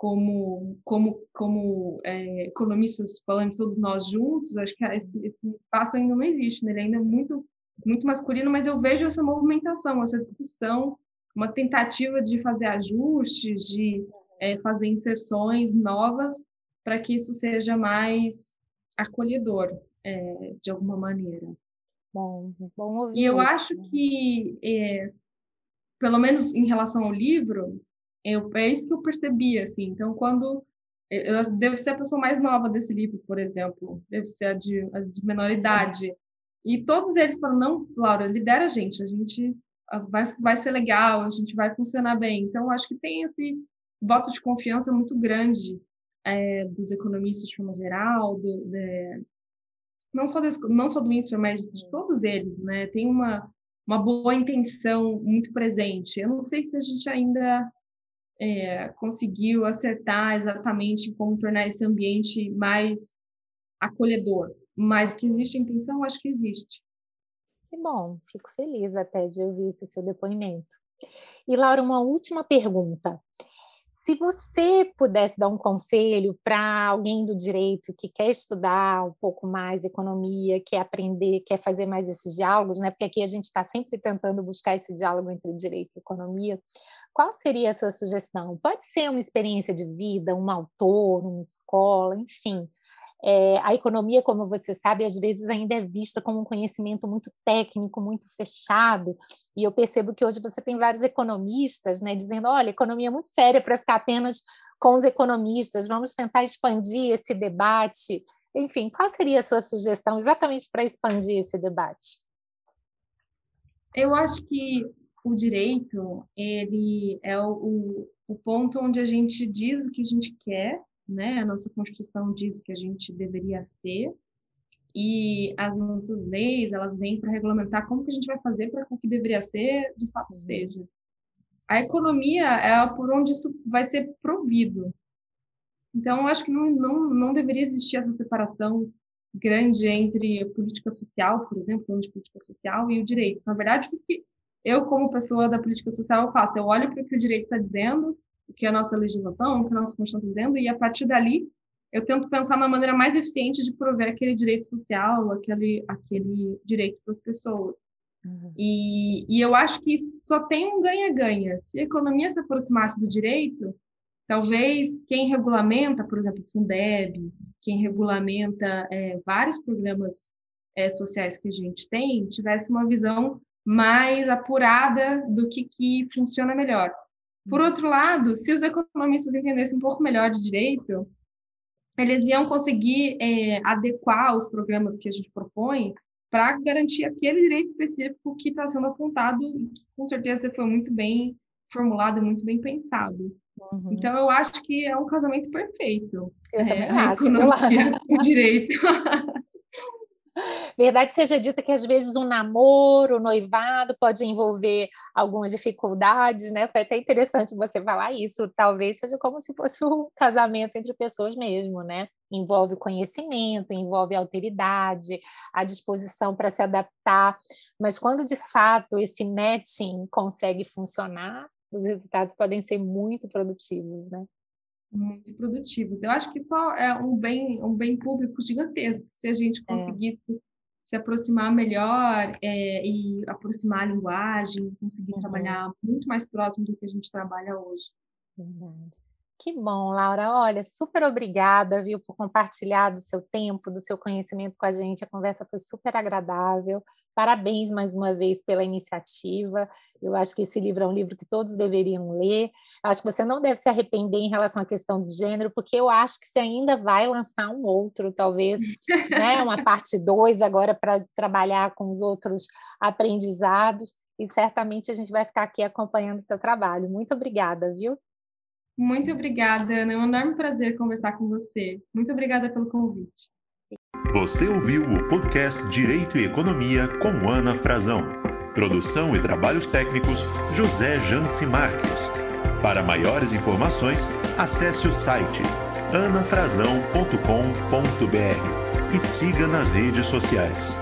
como, como, como é, economistas falando todos nós juntos, acho que esse, esse espaço ainda não existe, né? ele ainda é muito, muito masculino, mas eu vejo essa movimentação, essa discussão, uma tentativa de fazer ajustes, de é, fazer inserções novas para que isso seja mais acolhedor, é, de alguma maneira. Bom, bom ouvir. E eu acho que, é, pelo menos em relação ao livro, eu, é isso que eu percebi, assim. Então, quando eu devo ser a pessoa mais nova desse livro, por exemplo, deve ser a de, a de menor idade. E todos eles falam: não, Laura, lidera a gente, a gente vai, vai ser legal, a gente vai funcionar bem. Então, acho que tem esse voto de confiança muito grande é, dos economistas de forma geral, do, de, não, só desse, não só do INSPER, mas de todos eles, né? Tem uma, uma boa intenção muito presente. Eu não sei se a gente ainda é, conseguiu acertar exatamente como tornar esse ambiente mais acolhedor, mas que existe intenção, acho que existe. Que bom, fico feliz até de ouvir esse seu depoimento. E Laura, uma última pergunta. Se você pudesse dar um conselho para alguém do direito que quer estudar um pouco mais economia, quer aprender, quer fazer mais esses diálogos, né? Porque aqui a gente está sempre tentando buscar esse diálogo entre direito e economia. Qual seria a sua sugestão? Pode ser uma experiência de vida, um autor, uma escola, enfim. É, a economia, como você sabe, às vezes ainda é vista como um conhecimento muito técnico, muito fechado, e eu percebo que hoje você tem vários economistas né, dizendo: olha, economia é muito séria para ficar apenas com os economistas, vamos tentar expandir esse debate. Enfim, qual seria a sua sugestão exatamente para expandir esse debate? Eu acho que o direito ele é o, o ponto onde a gente diz o que a gente quer né? A nossa Constituição diz o que a gente deveria ser e as nossas leis, elas vêm para regulamentar como que a gente vai fazer para que o que deveria ser, de fato, seja. A economia é por onde isso vai ser provido. Então, eu acho que não, não, não deveria existir essa separação grande entre a política social, por exemplo, de política social e o direito. Na verdade, o que eu, como pessoa da política social, eu faço? Eu olho para o que o direito está dizendo o que a nossa legislação, o que a nossa Constituição está dizendo, e a partir dali eu tento pensar na maneira mais eficiente de prover aquele direito social, aquele, aquele direito para as pessoas. Uhum. E, e eu acho que só tem um ganha-ganha. Se a economia se aproximasse do direito, talvez quem regulamenta, por exemplo, o Fundeb, quem regulamenta é, vários programas é, sociais que a gente tem, tivesse uma visão mais apurada do que, que funciona melhor. Por outro lado, se os economistas entendessem um pouco melhor de direito, eles iam conseguir é, adequar os programas que a gente propõe para garantir aquele direito específico que está sendo apontado e que com certeza foi muito bem formulado muito bem pensado. Uhum. Então, eu acho que é um casamento perfeito. Eu é, também acho. Economia, <laughs> o direito. Verdade seja dita que às vezes um namoro, um noivado pode envolver algumas dificuldades, né? Foi até interessante você falar isso. Talvez seja como se fosse um <laughs> casamento entre pessoas mesmo, né? Envolve conhecimento, envolve alteridade, a disposição para se adaptar. Mas quando de fato esse matching consegue funcionar, os resultados podem ser muito produtivos, né? muito produtivos. Eu acho que só é um bem, um bem público gigantesco se a gente é. conseguisse é. Se aproximar melhor é, e aproximar a linguagem, conseguir uhum. trabalhar muito mais próximo do que a gente trabalha hoje. Verdade. Que bom, Laura. Olha, super obrigada, viu, por compartilhar do seu tempo, do seu conhecimento com a gente. A conversa foi super agradável. Parabéns mais uma vez pela iniciativa. Eu acho que esse livro é um livro que todos deveriam ler. Eu acho que você não deve se arrepender em relação à questão do gênero, porque eu acho que você ainda vai lançar um outro, talvez, né, <laughs> uma parte 2 agora para trabalhar com os outros aprendizados. E certamente a gente vai ficar aqui acompanhando o seu trabalho. Muito obrigada, viu? Muito obrigada, Ana. É um enorme prazer conversar com você. Muito obrigada pelo convite. Você ouviu o podcast Direito e Economia com Ana Frazão. Produção e trabalhos técnicos José Janci Marques. Para maiores informações, acesse o site anafrazão.com.br e siga nas redes sociais.